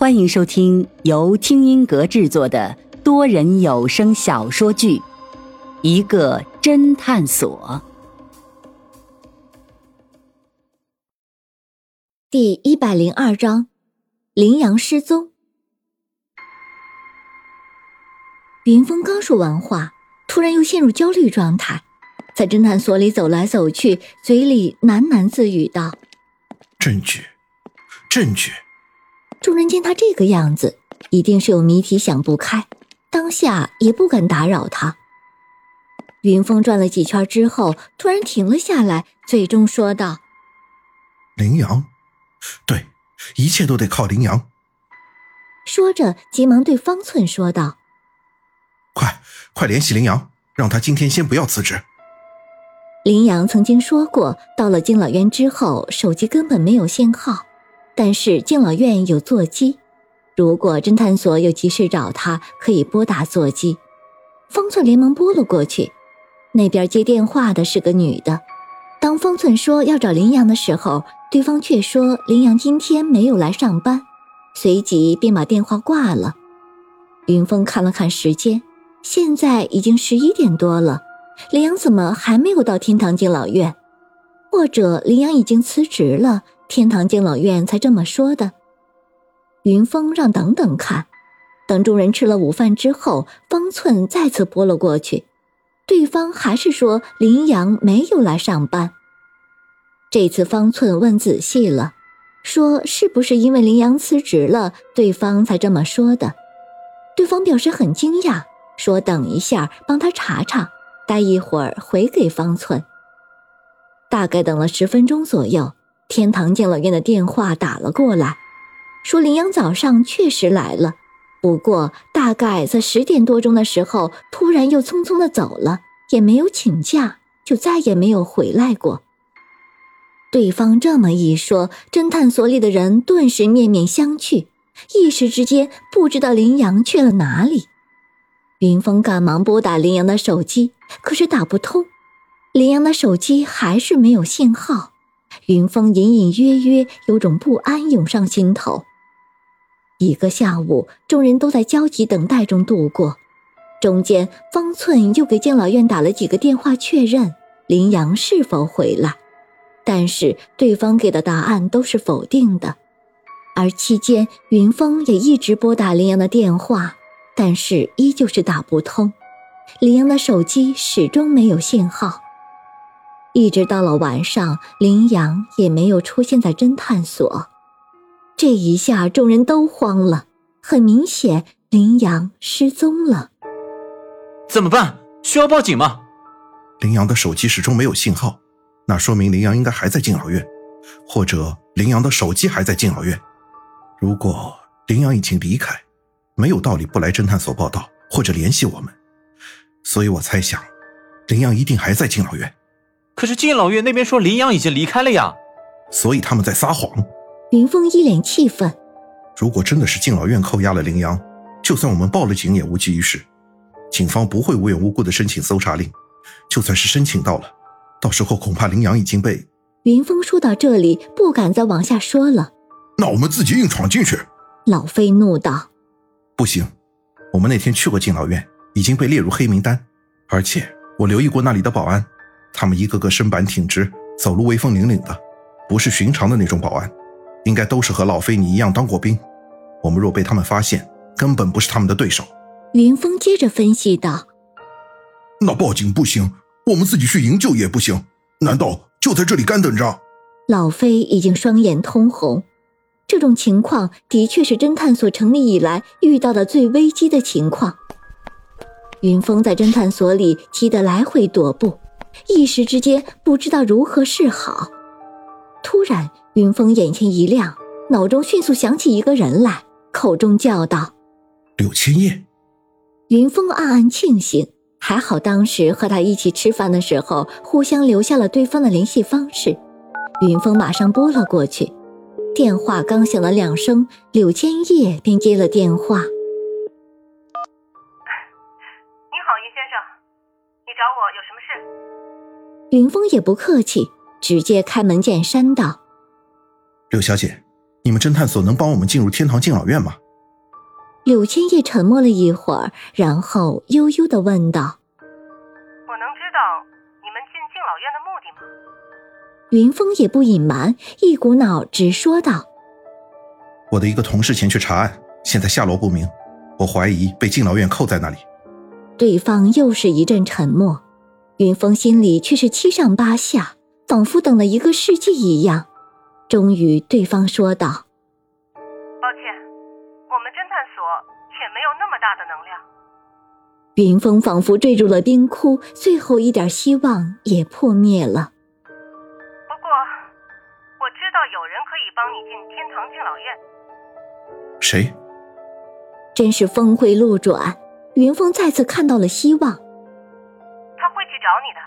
欢迎收听由听音阁制作的多人有声小说剧《一个侦探所》第一百零二章：羚羊失踪。云峰刚说完话，突然又陷入焦虑状态，在侦探所里走来走去，嘴里喃喃自语道：“证据，证据。”众人见他这个样子，一定是有谜题想不开，当下也不敢打扰他。云峰转了几圈之后，突然停了下来，最终说道：“羚羊，对，一切都得靠羚羊。”说着，急忙对方寸说道：“快，快联系羚羊，让他今天先不要辞职。”羚羊曾经说过，到了敬老院之后，手机根本没有信号。但是敬老院有座机，如果侦探所有急事找他，可以拨打座机。方寸连忙拨了过去，那边接电话的是个女的。当方寸说要找林阳的时候，对方却说林阳今天没有来上班，随即便把电话挂了。云峰看了看时间，现在已经十一点多了，林阳怎么还没有到天堂敬老院？或者林阳已经辞职了？天堂敬老院才这么说的。云峰让等等看，等众人吃了午饭之后，方寸再次拨了过去，对方还是说林阳没有来上班。这次方寸问仔细了，说是不是因为林阳辞职了，对方才这么说的？对方表示很惊讶，说等一下帮他查查，待一会儿回给方寸。大概等了十分钟左右。天堂敬老院的电话打了过来，说林阳早上确实来了，不过大概在十点多钟的时候，突然又匆匆的走了，也没有请假，就再也没有回来过。对方这么一说，侦探所里的人顿时面面相觑，一时之间不知道林阳去了哪里。云峰赶忙拨打林阳的手机，可是打不通，林阳的手机还是没有信号。云峰隐隐约约有种不安涌上心头。一个下午，众人都在焦急等待中度过。中间，方寸又给敬老院打了几个电话，确认林阳是否回来，但是对方给的答案都是否定的。而期间，云峰也一直拨打林阳的电话，但是依旧是打不通。林阳的手机始终没有信号。一直到了晚上，林阳也没有出现在侦探所。这一下，众人都慌了。很明显，林阳失踪了。怎么办？需要报警吗？林阳的手机始终没有信号，那说明林阳应该还在敬老院，或者林阳的手机还在敬老院。如果林阳已经离开，没有道理不来侦探所报道或者联系我们。所以我猜想，林阳一定还在敬老院。可是敬老院那边说林阳已经离开了呀，所以他们在撒谎。云峰一脸气愤。如果真的是敬老院扣押了林阳，就算我们报了警也无济于事。警方不会无缘无故的申请搜查令，就算是申请到了，到时候恐怕林阳已经被……云峰说到这里不敢再往下说了。那我们自己硬闯进去？老飞怒道。不行，我们那天去过敬老院，已经被列入黑名单，而且我留意过那里的保安。他们一个个身板挺直，走路威风凛凛的，不是寻常的那种保安，应该都是和老飞你一样当过兵。我们若被他们发现，根本不是他们的对手。云峰接着分析道：“那报警不行，我们自己去营救也不行，难道就在这里干等着？”老飞已经双眼通红，这种情况的确是侦探所成立以来遇到的最危机的情况。云峰在侦探所里急得来回踱步。一时之间不知道如何是好。突然，云峰眼前一亮，脑中迅速想起一个人来，口中叫道：“柳千叶。”云峰暗暗庆幸，还好当时和他一起吃饭的时候，互相留下了对方的联系方式。云峰马上拨了过去，电话刚响了两声，柳千叶便接了电话：“你好，云先生，你找我有什么事？”云峰也不客气，直接开门见山道：“柳小姐，你们侦探所能帮我们进入天堂敬老院吗？柳千叶沉默了一会儿，然后悠悠的问道：“我能知道你们进敬老院的目的吗？”云峰也不隐瞒，一股脑直说道：“我的一个同事前去查案，现在下落不明，我怀疑被敬老院扣在那里。”对方又是一阵沉默，云峰心里却是七上八下，仿佛等了一个世纪一样。终于，对方说道：“抱歉，我们侦探所也没有那么大的能量。”云峰仿佛坠入了冰窟，最后一点希望也破灭了。不过，我知道有人可以帮你进天堂敬老院。谁？真是峰回路转。云峰再次看到了希望，找你的，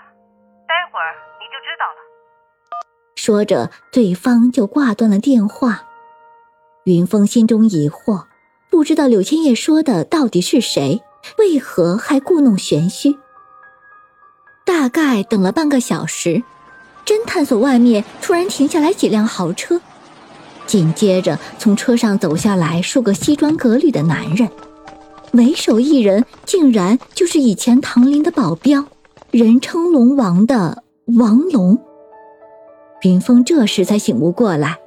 待会儿你就知道了。说着，对方就挂断了电话。云峰心中疑惑，不知道柳千叶说的到底是谁，为何还故弄玄虚？大概等了半个小时，侦探所外面突然停下来几辆豪车，紧接着从车上走下来数个西装革履的男人。为首一人竟然就是以前唐林的保镖，人称龙王的王龙。云峰这时才醒悟过来，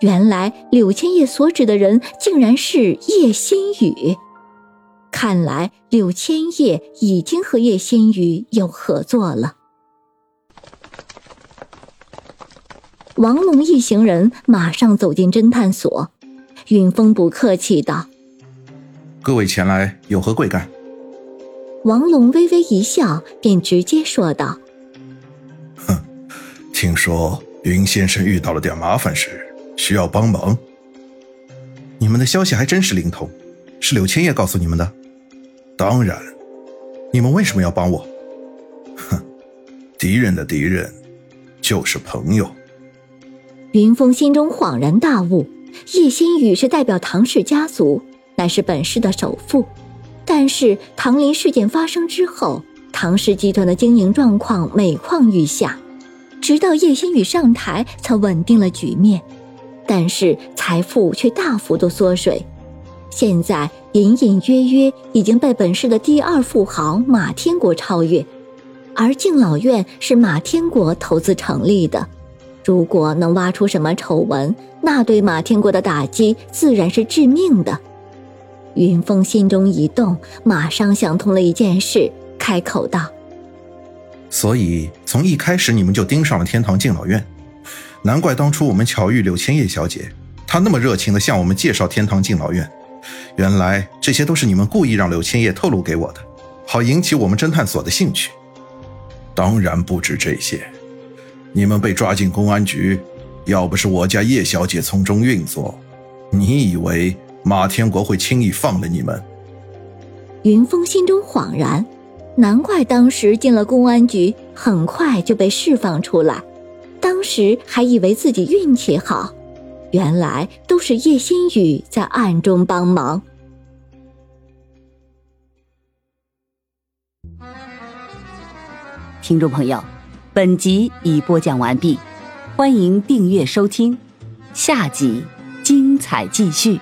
原来柳千叶所指的人竟然是叶心雨。看来柳千叶已经和叶心雨有合作了。王龙一行人马上走进侦探所，云峰不客气道。各位前来有何贵干？王龙微微一笑，便直接说道：“哼，听说云先生遇到了点麻烦事，需要帮忙。你们的消息还真是灵通，是柳千叶告诉你们的？当然，你们为什么要帮我？哼，敌人的敌人就是朋友。”云峰心中恍然大悟，叶心雨是代表唐氏家族。乃是本市的首富，但是唐林事件发生之后，唐氏集团的经营状况每况愈下，直到叶新宇上台才稳定了局面，但是财富却大幅度缩水，现在隐隐约约已经被本市的第二富豪马天国超越，而敬老院是马天国投资成立的，如果能挖出什么丑闻，那对马天国的打击自然是致命的。云峰心中一动，马上想通了一件事，开口道：“所以从一开始你们就盯上了天堂敬老院，难怪当初我们巧遇柳千叶小姐，她那么热情地向我们介绍天堂敬老院。原来这些都是你们故意让柳千叶透露给我的，好引起我们侦探所的兴趣。当然不止这些，你们被抓进公安局，要不是我家叶小姐从中运作，你以为？”马天国会轻易放了你们？云峰心中恍然，难怪当时进了公安局，很快就被释放出来。当时还以为自己运气好，原来都是叶心雨在暗中帮忙。听众朋友，本集已播讲完毕，欢迎订阅收听，下集精彩继续。